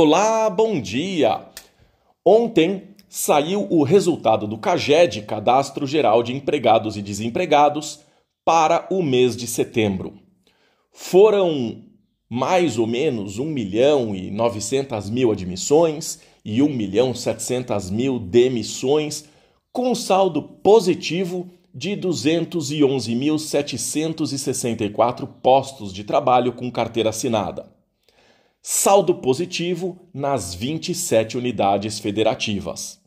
Olá, bom dia! Ontem saiu o resultado do CAGED, Cadastro Geral de Empregados e Desempregados, para o mês de setembro. Foram mais ou menos 1 milhão e 900 mil admissões e 1 milhão 700 mil demissões, com saldo positivo de 211.764 postos de trabalho com carteira assinada saldo positivo nas 27 unidades federativas.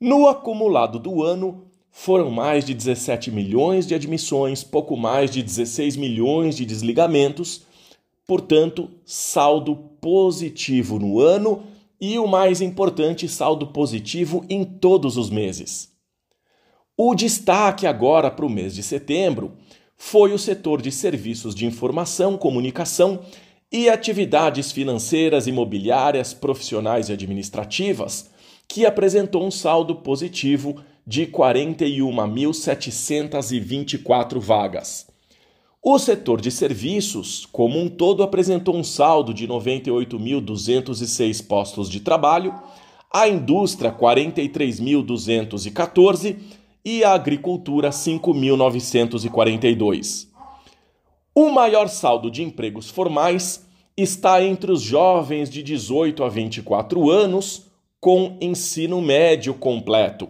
No acumulado do ano, foram mais de 17 milhões de admissões, pouco mais de 16 milhões de desligamentos, portanto, saldo positivo no ano e o mais importante, saldo positivo em todos os meses. O destaque agora para o mês de setembro foi o setor de serviços de informação, comunicação e atividades financeiras, imobiliárias, profissionais e administrativas, que apresentou um saldo positivo de 41.724 vagas. O setor de serviços, como um todo, apresentou um saldo de 98.206 postos de trabalho, a indústria 43.214 e a agricultura 5.942. O maior saldo de empregos formais está entre os jovens de 18 a 24 anos com ensino médio completo.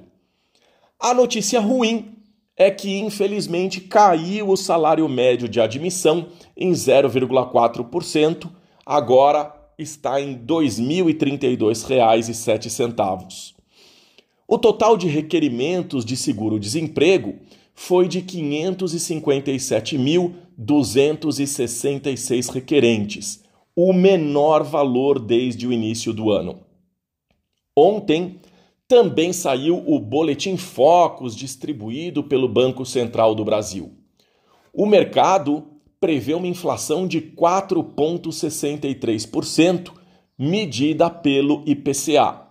A notícia ruim é que, infelizmente, caiu o salário médio de admissão em 0,4%, agora está em R$ 2.032,07. O total de requerimentos de seguro-desemprego foi de 557.266 requerentes, o menor valor desde o início do ano. Ontem também saiu o Boletim Focus distribuído pelo Banco Central do Brasil. O mercado prevê uma inflação de 4,63%, medida pelo IPCA.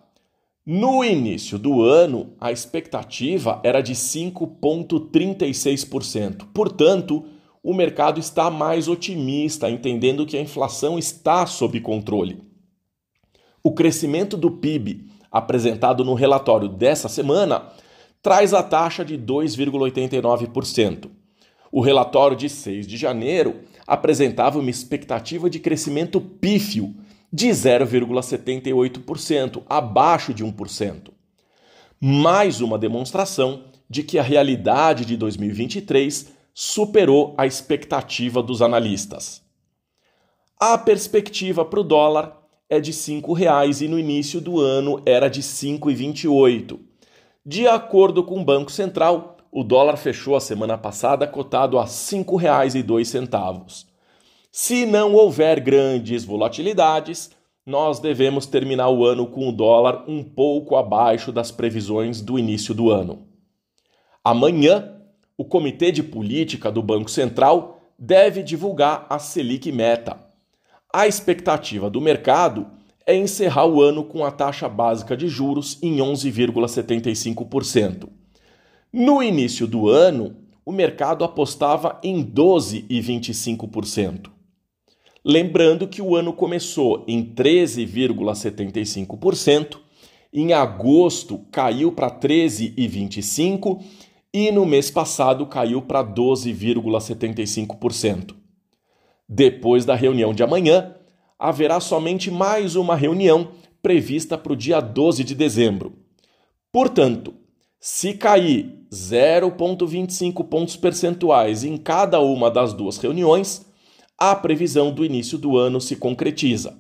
No início do ano, a expectativa era de 5,36%. Portanto, o mercado está mais otimista, entendendo que a inflação está sob controle. O crescimento do PIB, apresentado no relatório dessa semana, traz a taxa de 2,89%. O relatório de 6 de janeiro apresentava uma expectativa de crescimento pífio de 0,78%, abaixo de 1%. Mais uma demonstração de que a realidade de 2023 superou a expectativa dos analistas. A perspectiva para o dólar é de R$ 5,00 e no início do ano era de R$ 5,28. De acordo com o Banco Central, o dólar fechou a semana passada cotado a R$ 5,02. Se não houver grandes volatilidades, nós devemos terminar o ano com o dólar um pouco abaixo das previsões do início do ano. Amanhã, o Comitê de Política do Banco Central deve divulgar a Selic Meta. A expectativa do mercado é encerrar o ano com a taxa básica de juros em 11,75%. No início do ano, o mercado apostava em 12,25%. Lembrando que o ano começou em 13,75%, em agosto caiu para 13,25% e no mês passado caiu para 12,75%. Depois da reunião de amanhã, haverá somente mais uma reunião prevista para o dia 12 de dezembro. Portanto, se cair 0,25 pontos percentuais em cada uma das duas reuniões, a previsão do início do ano se concretiza.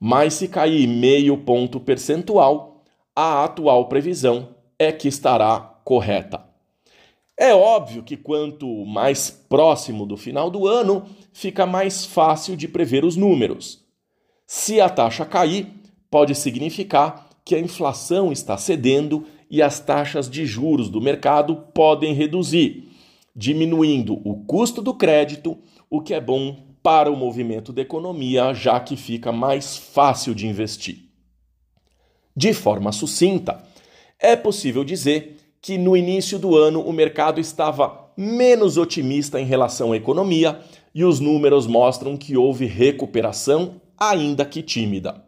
Mas se cair meio ponto percentual, a atual previsão é que estará correta. É óbvio que quanto mais próximo do final do ano, fica mais fácil de prever os números. Se a taxa cair, pode significar que a inflação está cedendo e as taxas de juros do mercado podem reduzir, diminuindo o custo do crédito, o que é bom para o movimento da economia, já que fica mais fácil de investir. De forma sucinta, é possível dizer que no início do ano o mercado estava menos otimista em relação à economia e os números mostram que houve recuperação, ainda que tímida.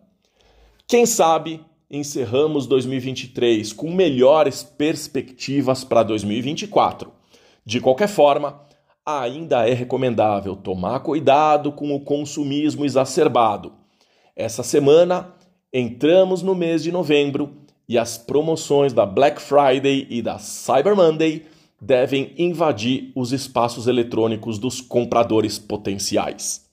Quem sabe encerramos 2023 com melhores perspectivas para 2024. De qualquer forma, ainda é recomendável tomar cuidado com o consumismo exacerbado. Essa semana entramos no mês de novembro e as promoções da Black Friday e da Cyber Monday devem invadir os espaços eletrônicos dos compradores potenciais.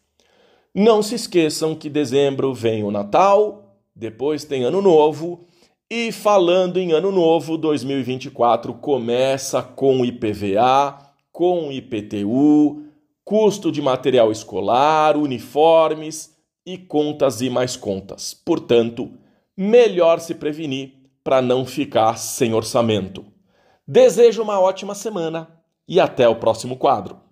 Não se esqueçam que dezembro vem o Natal, depois tem Ano Novo e falando em Ano Novo, 2024 começa com IPVA, com IPTU, custo de material escolar, uniformes e contas e mais contas. Portanto, melhor se prevenir para não ficar sem orçamento. Desejo uma ótima semana e até o próximo quadro.